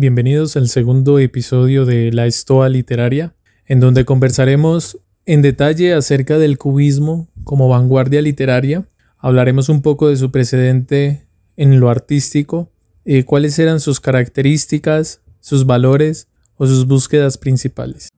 Bienvenidos al segundo episodio de La Estoa Literaria, en donde conversaremos en detalle acerca del cubismo como vanguardia literaria. Hablaremos un poco de su precedente en lo artístico, eh, cuáles eran sus características, sus valores o sus búsquedas principales.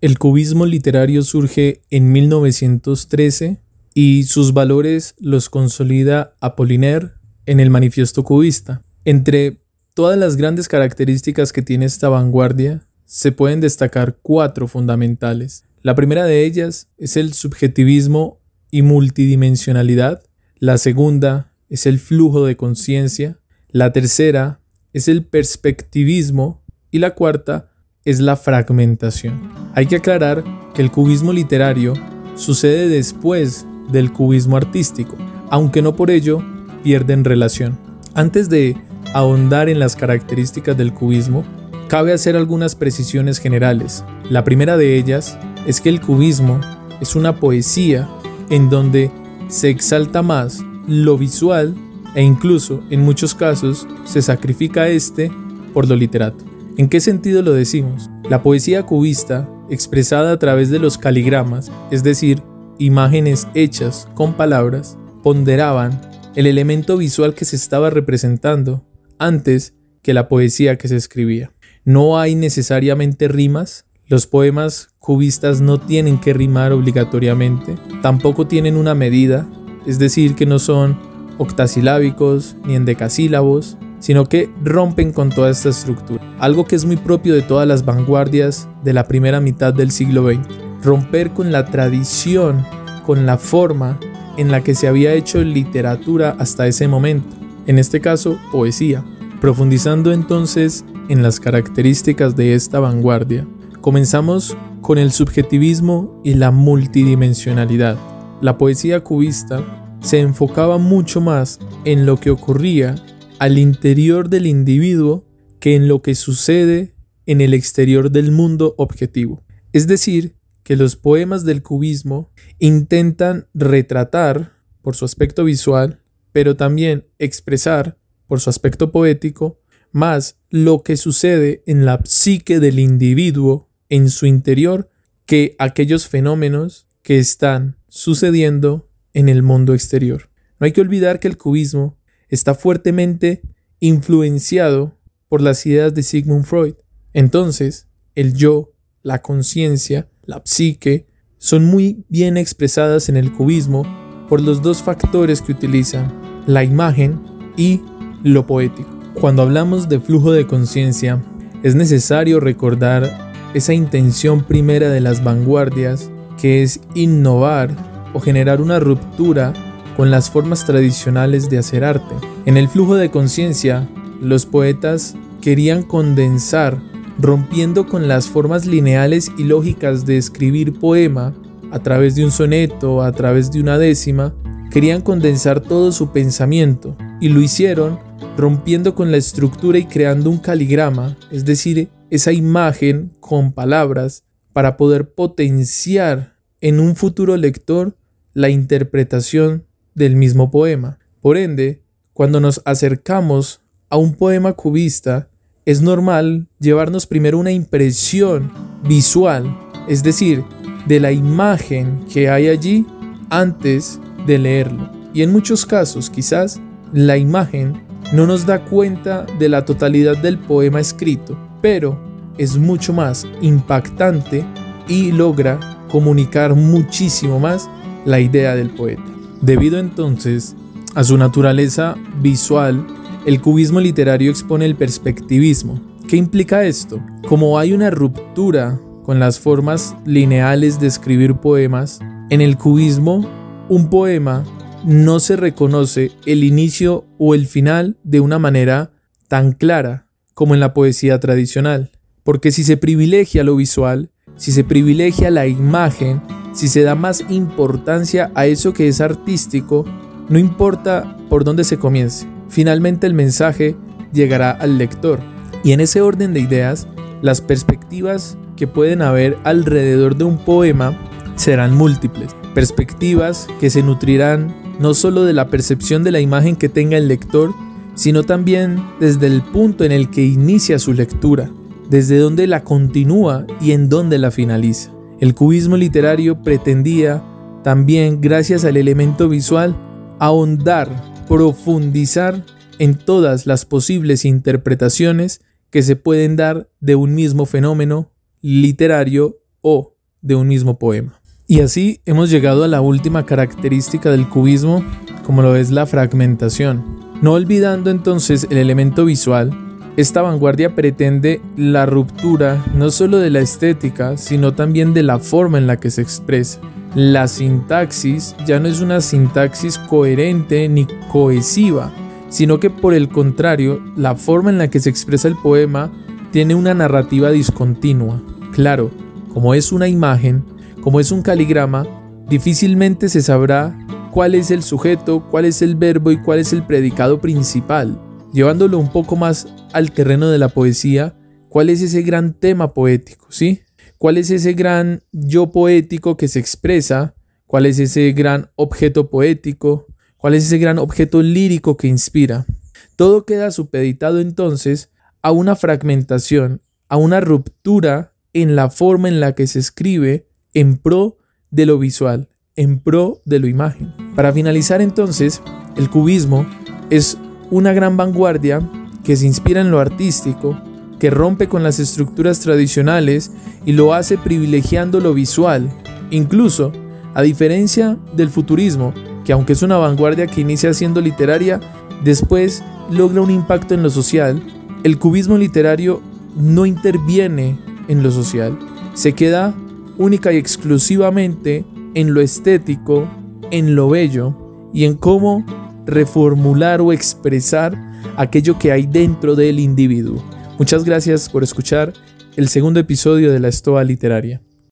El cubismo literario surge en 1913 y sus valores los consolida Apollinaire en el Manifiesto Cubista. Entre todas las grandes características que tiene esta vanguardia, se pueden destacar cuatro fundamentales. La primera de ellas es el subjetivismo y multidimensionalidad. La segunda es el flujo de conciencia. La tercera es el perspectivismo. Y la cuarta es la fragmentación. Hay que aclarar que el cubismo literario sucede después del cubismo artístico, aunque no por ello pierden relación. Antes de ahondar en las características del cubismo, cabe hacer algunas precisiones generales. La primera de ellas es que el cubismo es una poesía en donde se exalta más lo visual e incluso en muchos casos se sacrifica este por lo literato. ¿En qué sentido lo decimos? La poesía cubista, expresada a través de los caligramas, es decir, imágenes hechas con palabras, ponderaban el elemento visual que se estaba representando antes que la poesía que se escribía. No hay necesariamente rimas, los poemas cubistas no tienen que rimar obligatoriamente, tampoco tienen una medida, es decir, que no son octasilábicos ni endecasílabos, sino que rompen con toda esta estructura, algo que es muy propio de todas las vanguardias de la primera mitad del siglo XX, romper con la tradición, con la forma en la que se había hecho literatura hasta ese momento, en este caso poesía. Profundizando entonces en las características de esta vanguardia, comenzamos con el subjetivismo y la multidimensionalidad. La poesía cubista se enfocaba mucho más en lo que ocurría al interior del individuo que en lo que sucede en el exterior del mundo objetivo. Es decir, que los poemas del cubismo intentan retratar, por su aspecto visual, pero también expresar, por su aspecto poético, más lo que sucede en la psique del individuo en su interior que aquellos fenómenos que están sucediendo en el mundo exterior. No hay que olvidar que el cubismo está fuertemente influenciado por las ideas de Sigmund Freud. Entonces, el yo, la conciencia, la psique, son muy bien expresadas en el cubismo por los dos factores que utilizan, la imagen y lo poético. Cuando hablamos de flujo de conciencia, es necesario recordar esa intención primera de las vanguardias, que es innovar o generar una ruptura con las formas tradicionales de hacer arte. En el flujo de conciencia, los poetas querían condensar, rompiendo con las formas lineales y lógicas de escribir poema a través de un soneto, a través de una décima, querían condensar todo su pensamiento y lo hicieron rompiendo con la estructura y creando un caligrama, es decir, esa imagen con palabras para poder potenciar en un futuro lector la interpretación del mismo poema. Por ende, cuando nos acercamos a un poema cubista, es normal llevarnos primero una impresión visual, es decir, de la imagen que hay allí antes de leerlo. Y en muchos casos, quizás, la imagen no nos da cuenta de la totalidad del poema escrito, pero es mucho más impactante y logra comunicar muchísimo más la idea del poeta. Debido entonces a su naturaleza visual, el cubismo literario expone el perspectivismo. ¿Qué implica esto? Como hay una ruptura con las formas lineales de escribir poemas, en el cubismo un poema no se reconoce el inicio o el final de una manera tan clara como en la poesía tradicional. Porque si se privilegia lo visual, si se privilegia la imagen, si se da más importancia a eso que es artístico, no importa por dónde se comience, finalmente el mensaje llegará al lector. Y en ese orden de ideas, las perspectivas que pueden haber alrededor de un poema serán múltiples, perspectivas que se nutrirán no solo de la percepción de la imagen que tenga el lector, sino también desde el punto en el que inicia su lectura, desde donde la continúa y en donde la finaliza. El cubismo literario pretendía también, gracias al elemento visual, ahondar, profundizar en todas las posibles interpretaciones que se pueden dar de un mismo fenómeno literario o de un mismo poema. Y así hemos llegado a la última característica del cubismo, como lo es la fragmentación. No olvidando entonces el elemento visual, esta vanguardia pretende la ruptura no solo de la estética, sino también de la forma en la que se expresa. La sintaxis ya no es una sintaxis coherente ni cohesiva, sino que por el contrario, la forma en la que se expresa el poema tiene una narrativa discontinua. Claro, como es una imagen, como es un caligrama, difícilmente se sabrá cuál es el sujeto, cuál es el verbo y cuál es el predicado principal. Llevándolo un poco más al terreno de la poesía, cuál es ese gran tema poético, ¿sí? ¿Cuál es ese gran yo poético que se expresa? ¿Cuál es ese gran objeto poético? ¿Cuál es ese gran objeto lírico que inspira? Todo queda supeditado entonces a una fragmentación, a una ruptura en la forma en la que se escribe en pro de lo visual, en pro de lo imagen. Para finalizar entonces, el cubismo es una gran vanguardia que se inspira en lo artístico, que rompe con las estructuras tradicionales y lo hace privilegiando lo visual. Incluso, a diferencia del futurismo, que aunque es una vanguardia que inicia siendo literaria, después logra un impacto en lo social, el cubismo literario no interviene en lo social, se queda única y exclusivamente en lo estético, en lo bello y en cómo reformular o expresar aquello que hay dentro del individuo. Muchas gracias por escuchar el segundo episodio de la Estoa Literaria.